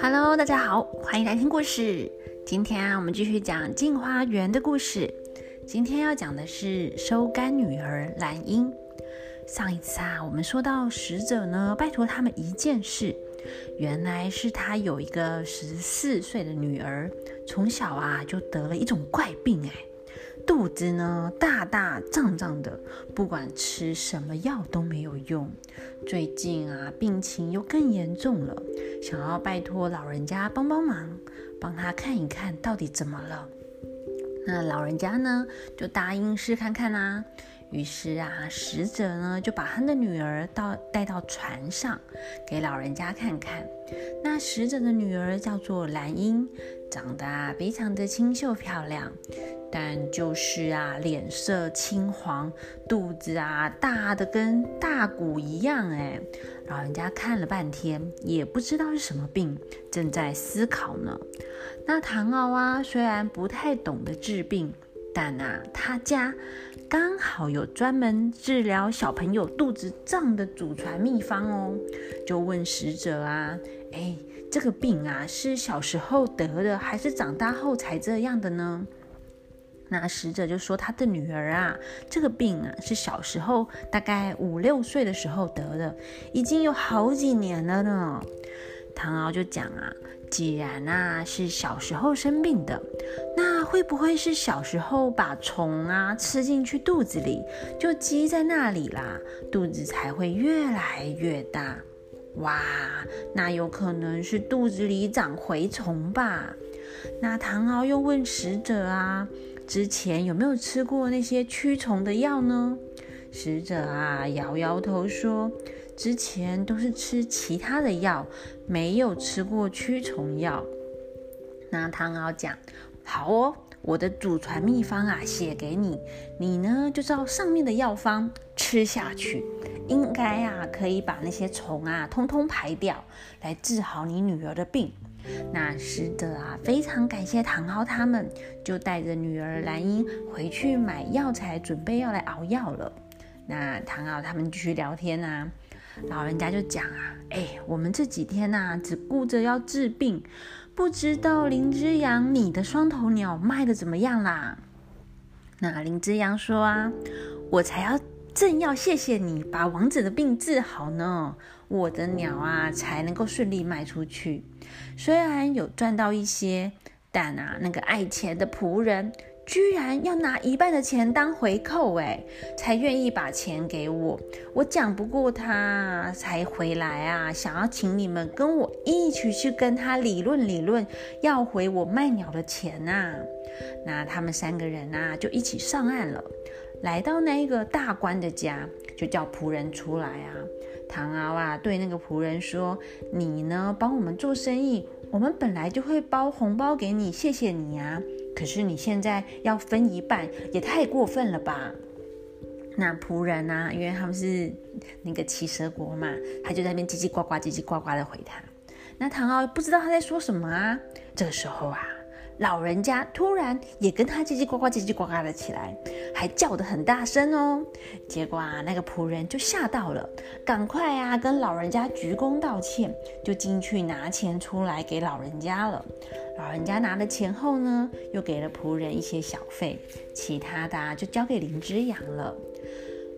Hello，大家好，欢迎来听故事。今天啊，我们继续讲镜花园的故事。今天要讲的是收干女儿兰英。上一次啊，我们说到使者呢，拜托他们一件事，原来是他有一个十四岁的女儿，从小啊就得了一种怪病，哎。肚子呢大大胀胀的，不管吃什么药都没有用。最近啊，病情又更严重了，想要拜托老人家帮帮忙，帮他看一看到底怎么了。那老人家呢就答应试看看啦。于是啊，使者呢就把他的女儿到带到船上，给老人家看看。那使者的女儿叫做兰英，长得啊非常的清秀漂亮。但就是啊，脸色青黄，肚子啊大的跟大鼓一样哎。老人家看了半天，也不知道是什么病，正在思考呢。那唐敖啊，虽然不太懂得治病，但啊，他家刚好有专门治疗小朋友肚子胀的祖传秘方哦。就问使者啊，哎，这个病啊，是小时候得的，还是长大后才这样的呢？那使者就说：“他的女儿啊，这个病啊，是小时候大概五六岁的时候得的，已经有好几年了呢。”唐敖就讲啊：“既然啊是小时候生病的，那会不会是小时候把虫啊吃进去肚子里，就积在那里啦，肚子才会越来越大？哇，那有可能是肚子里长蛔虫吧？”那唐敖又问使者啊。之前有没有吃过那些驱虫的药呢？使者啊摇摇头说，之前都是吃其他的药，没有吃过驱虫药。那唐敖讲，好哦，我的祖传秘方啊写给你，你呢就照上面的药方吃下去，应该啊可以把那些虫啊通通排掉，来治好你女儿的病。那使者啊，非常感谢唐敖他们，就带着女儿兰英回去买药材，准备要来熬药了。那唐敖他们继续聊天啊，老人家就讲啊，哎，我们这几天呐，只顾着要治病，不知道林之阳你的双头鸟卖的怎么样啦？那林之阳说啊，我才要。正要谢谢你把王子的病治好呢，我的鸟啊才能够顺利卖出去。虽然有赚到一些，但啊，那个爱钱的仆人居然要拿一半的钱当回扣，哎，才愿意把钱给我。我讲不过他，才回来啊，想要请你们跟我一起去跟他理论理论，要回我卖鸟的钱呐。那他们三个人啊，就一起上岸了。来到那一个大官的家，就叫仆人出来啊。唐敖啊，对那个仆人说：“你呢，帮我们做生意，我们本来就会包红包给你，谢谢你啊。可是你现在要分一半，也太过分了吧？”那仆人呢，因为他们是那个骑蛇国嘛，他就在那边叽叽呱呱、叽叽呱呱的回他。那唐敖不知道他在说什么啊。这个时候啊。老人家突然也跟他叽叽呱呱、叽叽呱呱的起来，还叫得很大声哦。结果啊，那个仆人就吓到了，赶快啊跟老人家鞠躬道歉，就进去拿钱出来给老人家了。老人家拿了钱后呢，又给了仆人一些小费，其他的就交给林之阳了。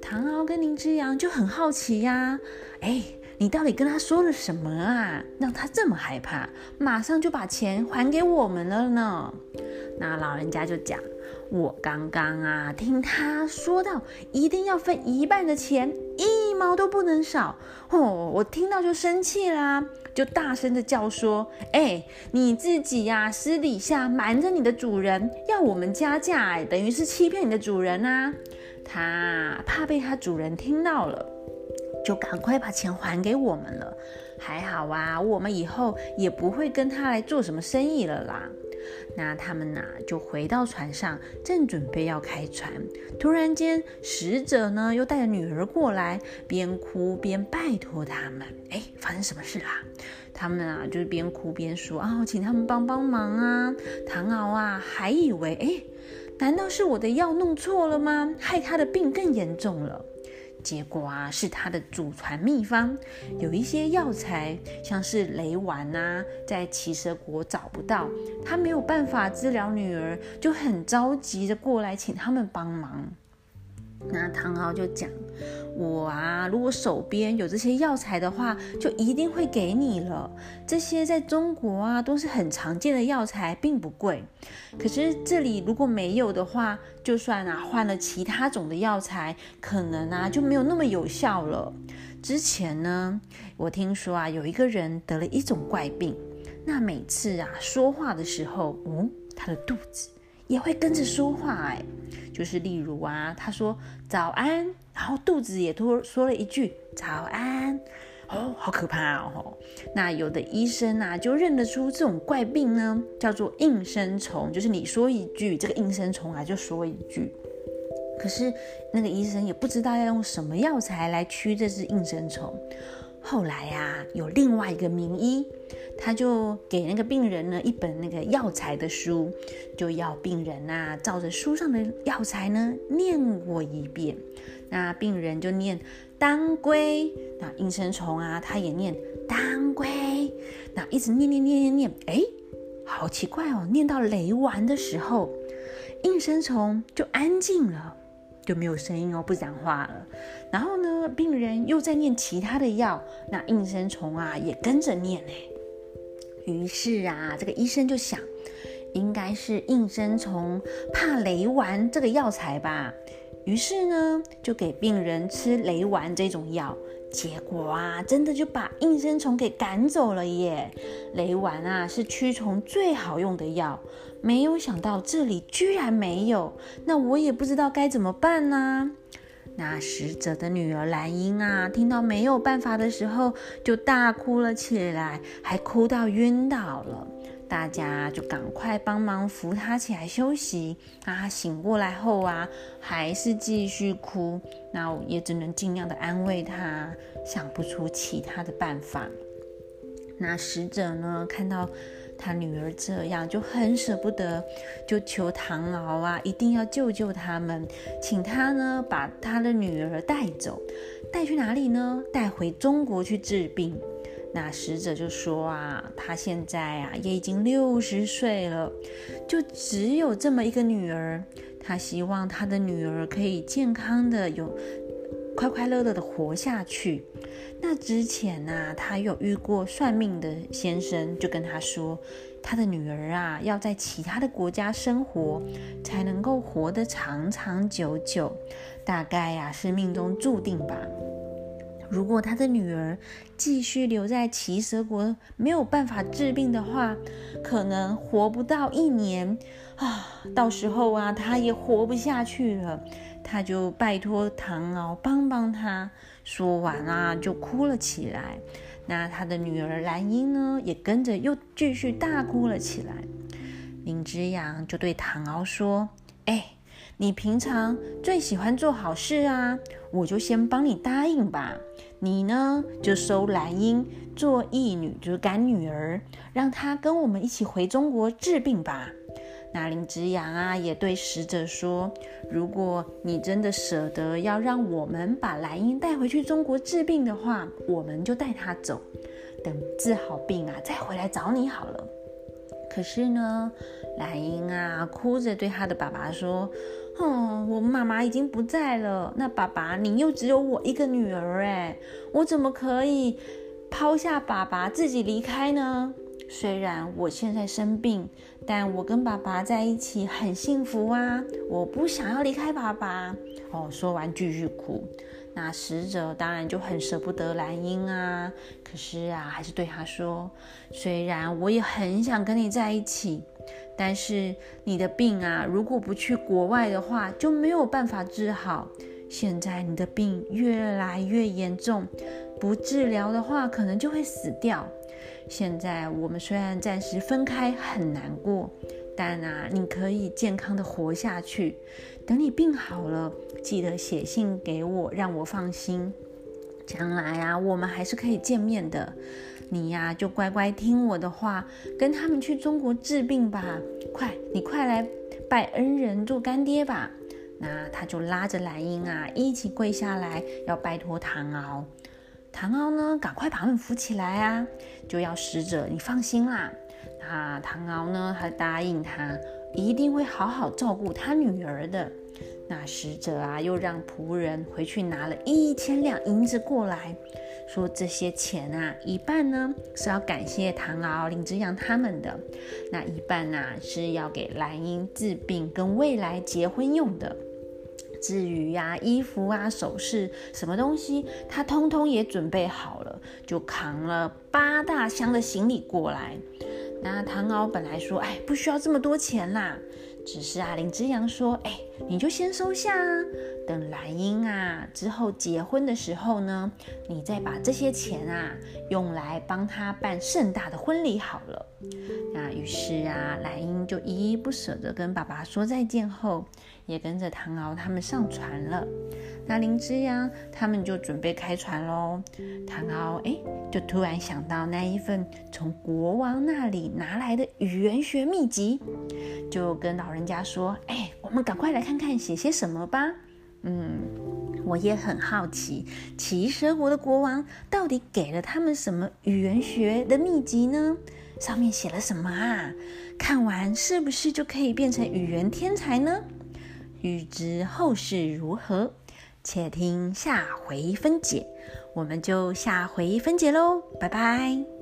唐敖跟林之阳就很好奇呀，哎。你到底跟他说了什么啊？让他这么害怕，马上就把钱还给我们了呢？那老人家就讲：“我刚刚啊，听他说到一定要分一半的钱，一毛都不能少。哦，我听到就生气啦，就大声的叫说：‘哎，你自己呀，私底下瞒着你的主人，要我们加价，等于是欺骗你的主人啊！’他怕被他主人听到了。”就赶快把钱还给我们了，还好啊，我们以后也不会跟他来做什么生意了啦。那他们呢，就回到船上，正准备要开船，突然间，使者呢又带着女儿过来，边哭边拜托他们。哎，发生什么事啦？他们啊，就是边哭边说啊，请他们帮帮忙啊。唐敖啊，还以为哎，难道是我的药弄错了吗？害他的病更严重了。结果啊，是他的祖传秘方，有一些药材，像是雷丸啊，在奇蛇国找不到，他没有办法治疗女儿，就很着急的过来请他们帮忙。那唐敖就讲：“我啊，如果手边有这些药材的话，就一定会给你了。这些在中国啊都是很常见的药材，并不贵。可是这里如果没有的话，就算啊换了其他种的药材，可能啊就没有那么有效了。之前呢，我听说啊有一个人得了一种怪病，那每次啊说话的时候，嗯，他的肚子。”也会跟着说话哎，就是例如啊，他说早安，然后肚子也多说了一句早安，哦，好可怕哦！那有的医生啊，就认得出这种怪病呢，叫做应声虫，就是你说一句，这个应声虫啊就说一句。可是那个医生也不知道要用什么药材来驱这只应声虫。后来呀，有另外一个名医。他就给那个病人呢一本那个药材的书，就要病人呐照着书上的药材呢念过一遍。那病人就念当归，那应声虫啊，他也念当归，那一直念念念念念，哎，好奇怪哦！念到雷丸的时候，应声虫就安静了，就没有声音哦，不讲话了。然后呢，病人又在念其他的药，那应声虫啊也跟着念呢。于是啊，这个医生就想，应该是应声虫怕雷丸这个药材吧。于是呢，就给病人吃雷丸这种药。结果啊，真的就把应声虫给赶走了耶。雷丸啊，是驱虫最好用的药。没有想到这里居然没有，那我也不知道该怎么办呢。那使者的女儿兰英啊，听到没有办法的时候，就大哭了起来，还哭到晕倒了。大家就赶快帮忙扶她起来休息。她醒过来后啊，还是继续哭。那我也只能尽量的安慰她，想不出其他的办法。那使者呢，看到。他女儿这样就很舍不得，就求唐敖啊，一定要救救他们，请他呢把他的女儿带走，带去哪里呢？带回中国去治病。那使者就说啊，他现在啊也已经六十岁了，就只有这么一个女儿，他希望他的女儿可以健康的有。快快乐乐的活下去。那之前呢，他有遇过算命的先生，就跟他说，他的女儿啊，要在其他的国家生活，才能够活得长长久久。大概呀，是命中注定吧。如果他的女儿继续留在奇蛇国，没有办法治病的话，可能活不到一年啊。到时候啊，他也活不下去了。他就拜托唐敖帮帮他，说完啊，就哭了起来。那他的女儿兰英呢，也跟着又继续大哭了起来。林之阳就对唐敖说：“哎，你平常最喜欢做好事啊，我就先帮你答应吧。你呢，就收兰英做义女，就是干女儿，让她跟我们一起回中国治病吧。”那林之阳啊，也对使者说：“如果你真的舍得要让我们把兰英带回去中国治病的话，我们就带她走，等治好病啊，再回来找你好了。”可是呢，兰英啊，哭着对他的爸爸说：“哦，我妈妈已经不在了。那爸爸，你又只有我一个女儿，哎，我怎么可以抛下爸爸自己离开呢？”虽然我现在生病，但我跟爸爸在一起很幸福啊！我不想要离开爸爸。哦，说完继续哭。那使者当然就很舍不得兰英啊，可是啊，还是对他说：虽然我也很想跟你在一起，但是你的病啊，如果不去国外的话，就没有办法治好。现在你的病越来越严重，不治疗的话，可能就会死掉。现在我们虽然暂时分开很难过，但啊，你可以健康的活下去。等你病好了，记得写信给我，让我放心。将来啊，我们还是可以见面的。你呀，就乖乖听我的话，跟他们去中国治病吧。快，你快来拜恩人做干爹吧。那他就拉着蓝英啊，一起跪下来，要拜托唐敖。唐敖呢，赶快把他们扶起来啊，就要使者你放心啦。那唐敖呢，他答应他，一定会好好照顾他女儿的。那使者啊，又让仆人回去拿了一千两银子过来，说这些钱啊，一半呢是要感谢唐敖、林之阳他们的，那一半呢是要给兰英治病跟未来结婚用的。至于呀，衣服啊、首饰什么东西，他通通也准备好了，就扛了八大箱的行李过来。那唐敖本来说，哎，不需要这么多钱啦。只是啊，林之阳说：“哎，你就先收下啊，等兰英啊之后结婚的时候呢，你再把这些钱啊用来帮他办盛大的婚礼好了。”那于是啊，兰英就依依不舍地跟爸爸说再见后，也跟着唐敖他们上船了。那林之阳他们就准备开船喽。唐敖哎，就突然想到那一份从国王那里拿来的语言学秘籍，就跟老人家说：“哎，我们赶快来看看写些什么吧。”嗯，我也很好奇，奇蛇国的国王到底给了他们什么语言学的秘籍呢？上面写了什么啊？看完是不是就可以变成语言天才呢？欲知后事如何？且听下回分解，我们就下回分解喽，拜拜。